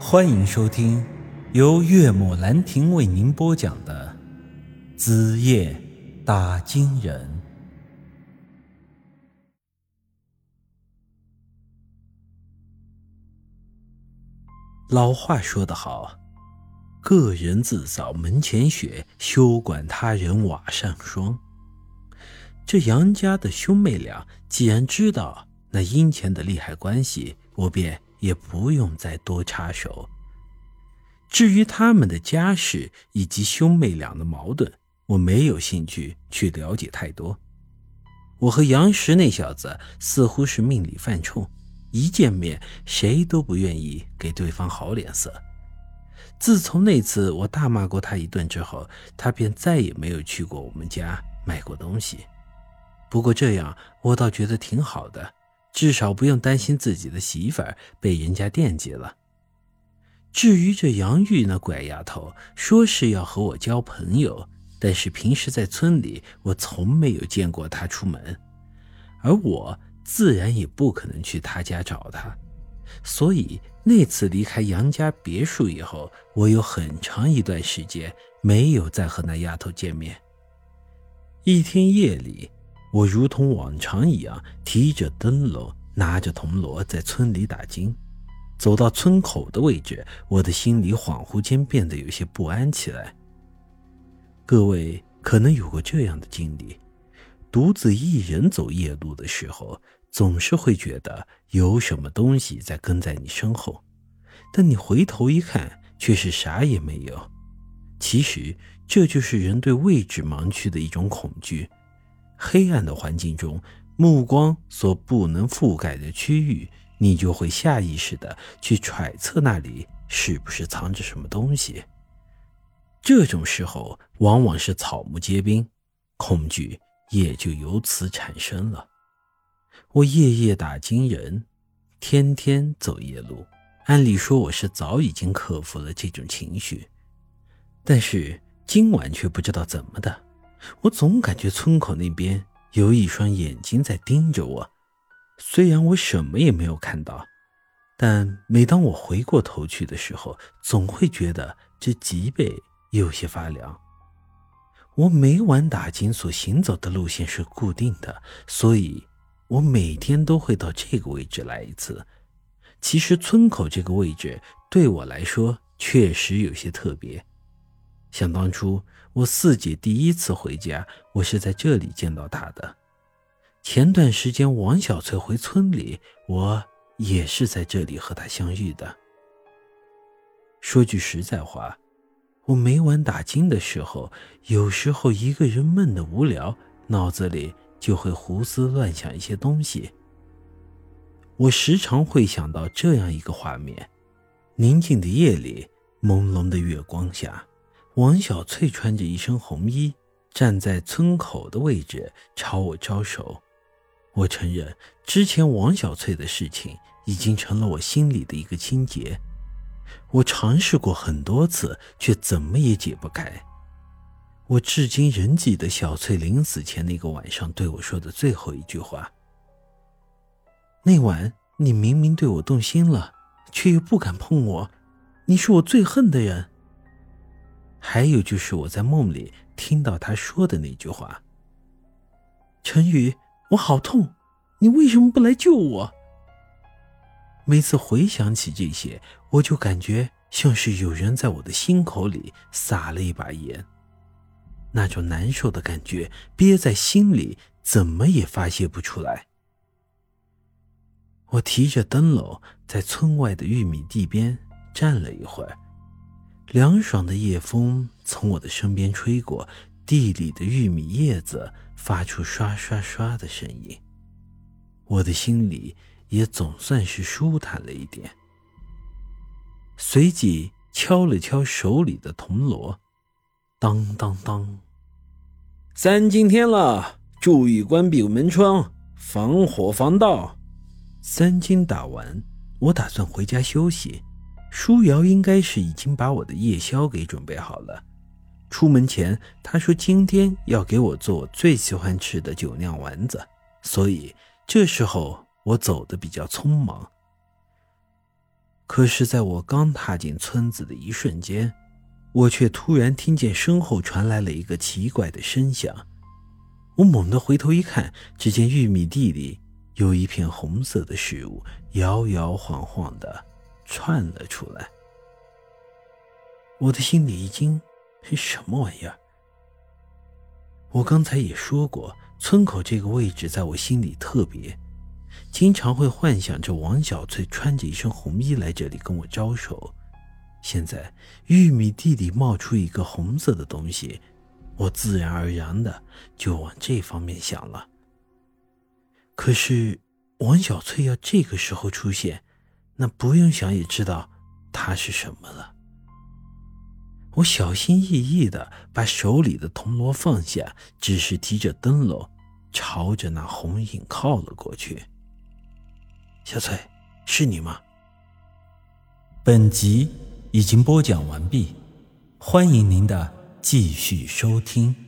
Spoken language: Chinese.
欢迎收听由岳母兰亭为您播讲的《子夜打金人》。老话说得好：“个人自扫门前雪，休管他人瓦上霜。”这杨家的兄妹俩既然知道那阴钱的利害关系，我便也不用再多插手。至于他们的家事以及兄妹俩的矛盾，我没有兴趣去了解太多。我和杨石那小子似乎是命里犯冲，一见面谁都不愿意给对方好脸色。自从那次我大骂过他一顿之后，他便再也没有去过我们家买过东西。不过这样我倒觉得挺好的，至少不用担心自己的媳妇儿被人家惦记了。至于这杨玉那怪丫头，说是要和我交朋友，但是平时在村里我从没有见过她出门，而我自然也不可能去她家找她，所以那次离开杨家别墅以后，我有很长一段时间没有再和那丫头见面。一天夜里。我如同往常一样，提着灯笼，拿着铜锣，在村里打经。走到村口的位置，我的心里恍惚间变得有些不安起来。各位可能有过这样的经历：独自一人走夜路的时候，总是会觉得有什么东西在跟在你身后，但你回头一看，却是啥也没有。其实，这就是人对未知盲区的一种恐惧。黑暗的环境中，目光所不能覆盖的区域，你就会下意识的去揣测那里是不是藏着什么东西。这种时候，往往是草木皆兵，恐惧也就由此产生了。我夜夜打金人，天天走夜路，按理说我是早已经克服了这种情绪，但是今晚却不知道怎么的。我总感觉村口那边有一双眼睛在盯着我，虽然我什么也没有看到，但每当我回过头去的时候，总会觉得这脊背有些发凉。我每晚打金所行走的路线是固定的，所以我每天都会到这个位置来一次。其实村口这个位置对我来说确实有些特别。想当初，我四姐第一次回家，我是在这里见到她的。前段时间王小翠回村里，我也是在这里和她相遇的。说句实在话，我每晚打更的时候，有时候一个人闷得无聊，脑子里就会胡思乱想一些东西。我时常会想到这样一个画面：宁静的夜里，朦胧的月光下。王小翠穿着一身红衣，站在村口的位置朝我招手。我承认，之前王小翠的事情已经成了我心里的一个心结。我尝试过很多次，却怎么也解不开。我至今仍记得小翠临死前那个晚上对我说的最后一句话：“那晚你明明对我动心了，却又不敢碰我，你是我最恨的人。”还有就是我在梦里听到他说的那句话：“陈宇，我好痛，你为什么不来救我？”每次回想起这些，我就感觉像是有人在我的心口里撒了一把盐，那种难受的感觉憋在心里，怎么也发泄不出来。我提着灯笼在村外的玉米地边站了一会儿。凉爽的夜风从我的身边吹过，地里的玉米叶子发出刷刷刷的声音，我的心里也总算是舒坦了一点。随即敲了敲手里的铜锣，当当当，三更天了，注意关闭门窗，防火防盗。三更打完，我打算回家休息。舒瑶应该是已经把我的夜宵给准备好了。出门前，他说今天要给我做我最喜欢吃的酒酿丸子，所以这时候我走的比较匆忙。可是，在我刚踏进村子的一瞬间，我却突然听见身后传来了一个奇怪的声响。我猛地回头一看，只见玉米地里有一片红色的事物摇摇晃晃的窜了出来。我的心里一惊，是什么玩意儿？我刚才也说过，村口这个位置在我心里特别。经常会幻想着王小翠穿着一身红衣来这里跟我招手。现在玉米地里冒出一个红色的东西，我自然而然的就往这方面想了。可是王小翠要这个时候出现，那不用想也知道它是什么了。我小心翼翼的把手里的铜锣放下，只是提着灯笼，朝着那红影靠了过去。小翠，是你吗？本集已经播讲完毕，欢迎您的继续收听。